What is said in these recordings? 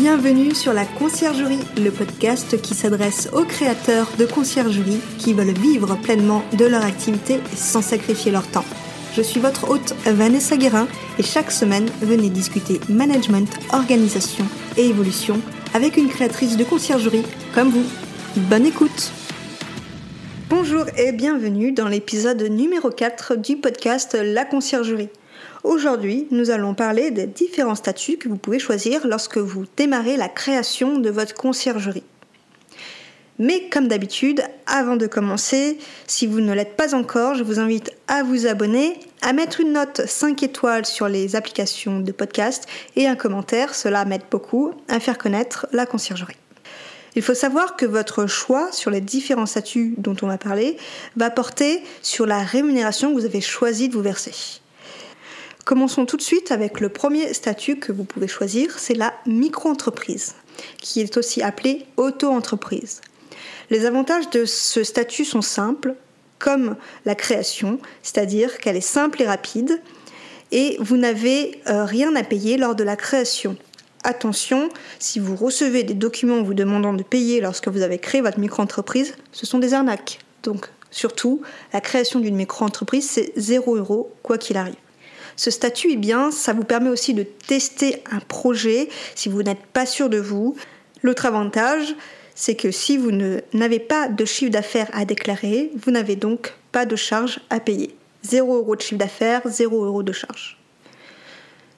Bienvenue sur la Conciergerie, le podcast qui s'adresse aux créateurs de conciergerie qui veulent vivre pleinement de leur activité sans sacrifier leur temps. Je suis votre hôte Vanessa Guérin et chaque semaine, venez discuter management, organisation et évolution avec une créatrice de conciergerie comme vous. Bonne écoute Bonjour et bienvenue dans l'épisode numéro 4 du podcast La Conciergerie. Aujourd'hui, nous allons parler des différents statuts que vous pouvez choisir lorsque vous démarrez la création de votre conciergerie. Mais comme d'habitude, avant de commencer, si vous ne l'êtes pas encore, je vous invite à vous abonner, à mettre une note 5 étoiles sur les applications de podcast et un commentaire, cela m'aide beaucoup à faire connaître la conciergerie. Il faut savoir que votre choix sur les différents statuts dont on va parler va porter sur la rémunération que vous avez choisi de vous verser. Commençons tout de suite avec le premier statut que vous pouvez choisir, c'est la micro-entreprise, qui est aussi appelée auto-entreprise. Les avantages de ce statut sont simples, comme la création, c'est-à-dire qu'elle est simple et rapide, et vous n'avez euh, rien à payer lors de la création. Attention, si vous recevez des documents vous demandant de payer lorsque vous avez créé votre micro-entreprise, ce sont des arnaques. Donc surtout, la création d'une micro-entreprise, c'est 0 euros quoi qu'il arrive. Ce statut, eh bien, ça vous permet aussi de tester un projet si vous n'êtes pas sûr de vous. L'autre avantage, c'est que si vous n'avez pas de chiffre d'affaires à déclarer, vous n'avez donc pas de charge à payer. 0 euros de chiffre d'affaires, 0 euros de charge.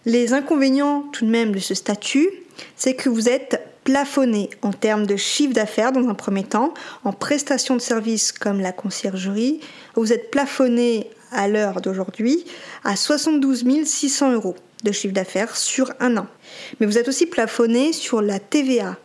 Les inconvénients tout de même de ce statut, c'est que vous êtes plafonné en termes de chiffre d'affaires dans un premier temps, en prestation de services comme la conciergerie, vous êtes plafonné à l'heure d'aujourd'hui à 72 600 euros de chiffre d'affaires sur un an. Mais vous êtes aussi plafonné sur la TVA.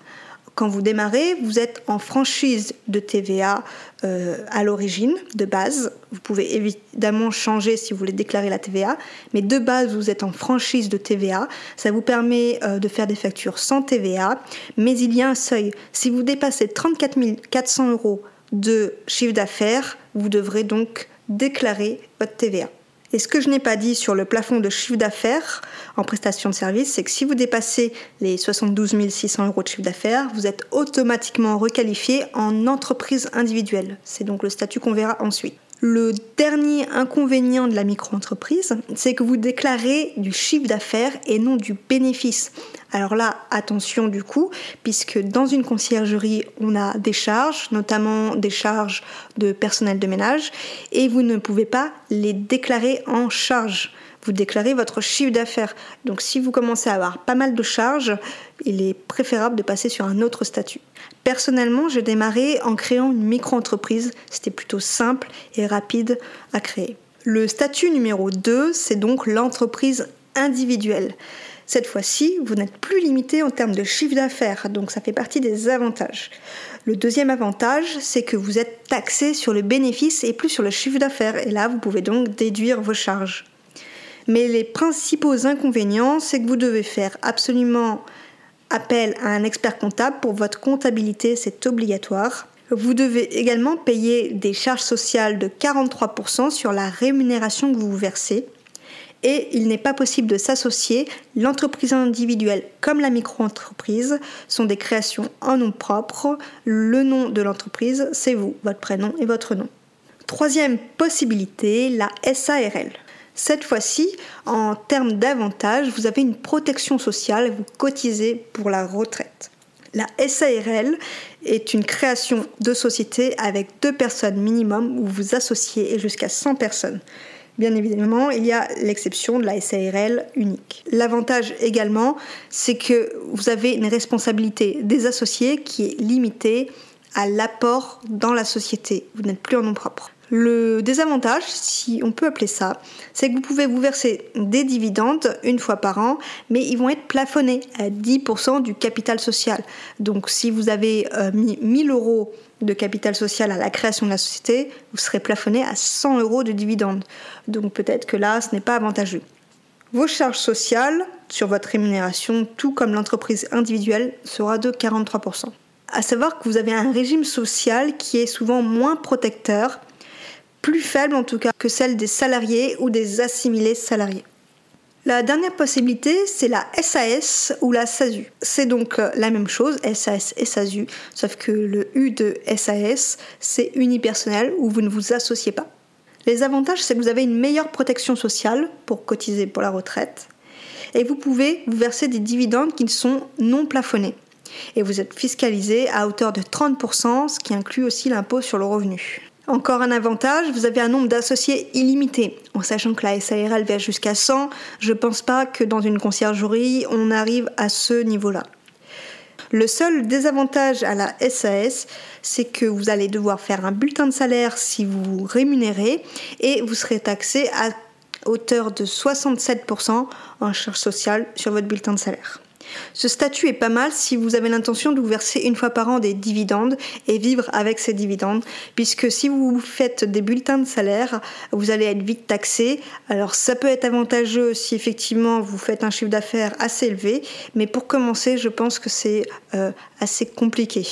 Quand vous démarrez, vous êtes en franchise de TVA euh, à l'origine, de base. Vous pouvez évidemment changer si vous voulez déclarer la TVA, mais de base, vous êtes en franchise de TVA. Ça vous permet euh, de faire des factures sans TVA, mais il y a un seuil. Si vous dépassez 34 400 euros de chiffre d'affaires, vous devrez donc déclarer votre TVA. Et ce que je n'ai pas dit sur le plafond de chiffre d'affaires en prestation de service, c'est que si vous dépassez les 72 600 euros de chiffre d'affaires, vous êtes automatiquement requalifié en entreprise individuelle. C'est donc le statut qu'on verra ensuite. Le dernier inconvénient de la micro-entreprise, c'est que vous déclarez du chiffre d'affaires et non du bénéfice. Alors là, attention du coup, puisque dans une conciergerie, on a des charges, notamment des charges de personnel de ménage, et vous ne pouvez pas les déclarer en charge. Vous déclarez votre chiffre d'affaires. Donc si vous commencez à avoir pas mal de charges, il est préférable de passer sur un autre statut. Personnellement, j'ai démarré en créant une micro-entreprise. C'était plutôt simple et rapide à créer. Le statut numéro 2, c'est donc l'entreprise individuelle. Cette fois-ci, vous n'êtes plus limité en termes de chiffre d'affaires, donc ça fait partie des avantages. Le deuxième avantage, c'est que vous êtes taxé sur le bénéfice et plus sur le chiffre d'affaires, et là, vous pouvez donc déduire vos charges. Mais les principaux inconvénients, c'est que vous devez faire absolument appel à un expert comptable pour votre comptabilité, c'est obligatoire. Vous devez également payer des charges sociales de 43% sur la rémunération que vous versez. Et il n'est pas possible de s'associer. L'entreprise individuelle comme la micro-entreprise sont des créations en nom propre. Le nom de l'entreprise, c'est vous, votre prénom et votre nom. Troisième possibilité, la SARL. Cette fois-ci, en termes d'avantages, vous avez une protection sociale, vous cotisez pour la retraite. La SARL est une création de société avec deux personnes minimum où vous associez et jusqu'à 100 personnes. Bien évidemment, il y a l'exception de la SARL unique. L'avantage également, c'est que vous avez une responsabilité des associés qui est limitée à l'apport dans la société. Vous n'êtes plus en nom propre. Le désavantage, si on peut appeler ça, c'est que vous pouvez vous verser des dividendes une fois par an, mais ils vont être plafonnés à 10% du capital social. Donc si vous avez euh, mis 1000 euros de capital social à la création de la société, vous serez plafonné à 100 euros de dividendes. Donc peut-être que là, ce n'est pas avantageux. Vos charges sociales sur votre rémunération, tout comme l'entreprise individuelle, sera de 43%. À savoir que vous avez un régime social qui est souvent moins protecteur plus faible en tout cas que celle des salariés ou des assimilés salariés. La dernière possibilité, c'est la SAS ou la SASU. C'est donc euh, la même chose, SAS et SASU, sauf que le U de SAS, c'est unipersonnel où vous ne vous associez pas. Les avantages, c'est que vous avez une meilleure protection sociale pour cotiser pour la retraite et vous pouvez vous verser des dividendes qui sont non plafonnés. Et vous êtes fiscalisé à hauteur de 30%, ce qui inclut aussi l'impôt sur le revenu. Encore un avantage, vous avez un nombre d'associés illimité. En sachant que la SARL va jusqu'à 100, je ne pense pas que dans une conciergerie, on arrive à ce niveau-là. Le seul désavantage à la SAS, c'est que vous allez devoir faire un bulletin de salaire si vous rémunérez et vous serez taxé à hauteur de 67% en charge sociale sur votre bulletin de salaire. Ce statut est pas mal si vous avez l'intention de vous verser une fois par an des dividendes et vivre avec ces dividendes, puisque si vous faites des bulletins de salaire, vous allez être vite taxé. Alors ça peut être avantageux si effectivement vous faites un chiffre d'affaires assez élevé, mais pour commencer, je pense que c'est euh, assez compliqué.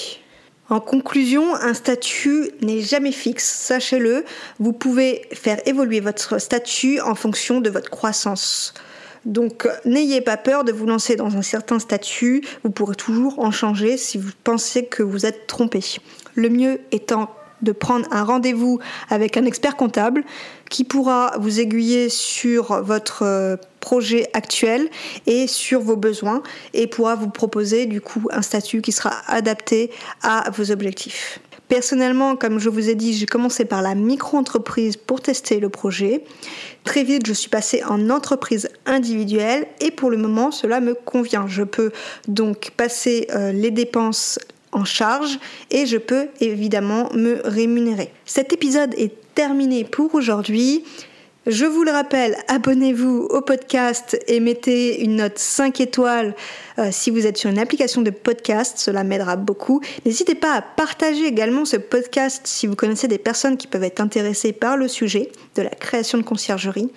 En conclusion, un statut n'est jamais fixe, sachez-le. Vous pouvez faire évoluer votre statut en fonction de votre croissance. Donc n'ayez pas peur de vous lancer dans un certain statut, vous pourrez toujours en changer si vous pensez que vous êtes trompé. Le mieux étant de prendre un rendez-vous avec un expert comptable qui pourra vous aiguiller sur votre euh, projet actuel et sur vos besoins et pourra vous proposer du coup un statut qui sera adapté à vos objectifs. Personnellement, comme je vous ai dit, j'ai commencé par la micro-entreprise pour tester le projet. Très vite, je suis passée en entreprise individuelle et pour le moment, cela me convient. Je peux donc passer euh, les dépenses en charge et je peux évidemment me rémunérer. Cet épisode est terminé pour aujourd'hui. Je vous le rappelle, abonnez-vous au podcast et mettez une note 5 étoiles euh, si vous êtes sur une application de podcast, cela m'aidera beaucoup. N'hésitez pas à partager également ce podcast si vous connaissez des personnes qui peuvent être intéressées par le sujet de la création de conciergerie.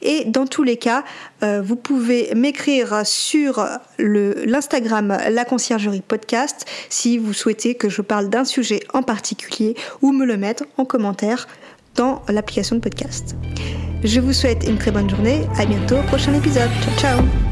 Et dans tous les cas, euh, vous pouvez m'écrire sur l'Instagram La Conciergerie Podcast si vous souhaitez que je parle d'un sujet en particulier ou me le mettre en commentaire dans l'application de podcast. Je vous souhaite une très bonne journée. À bientôt, prochain épisode. Ciao ciao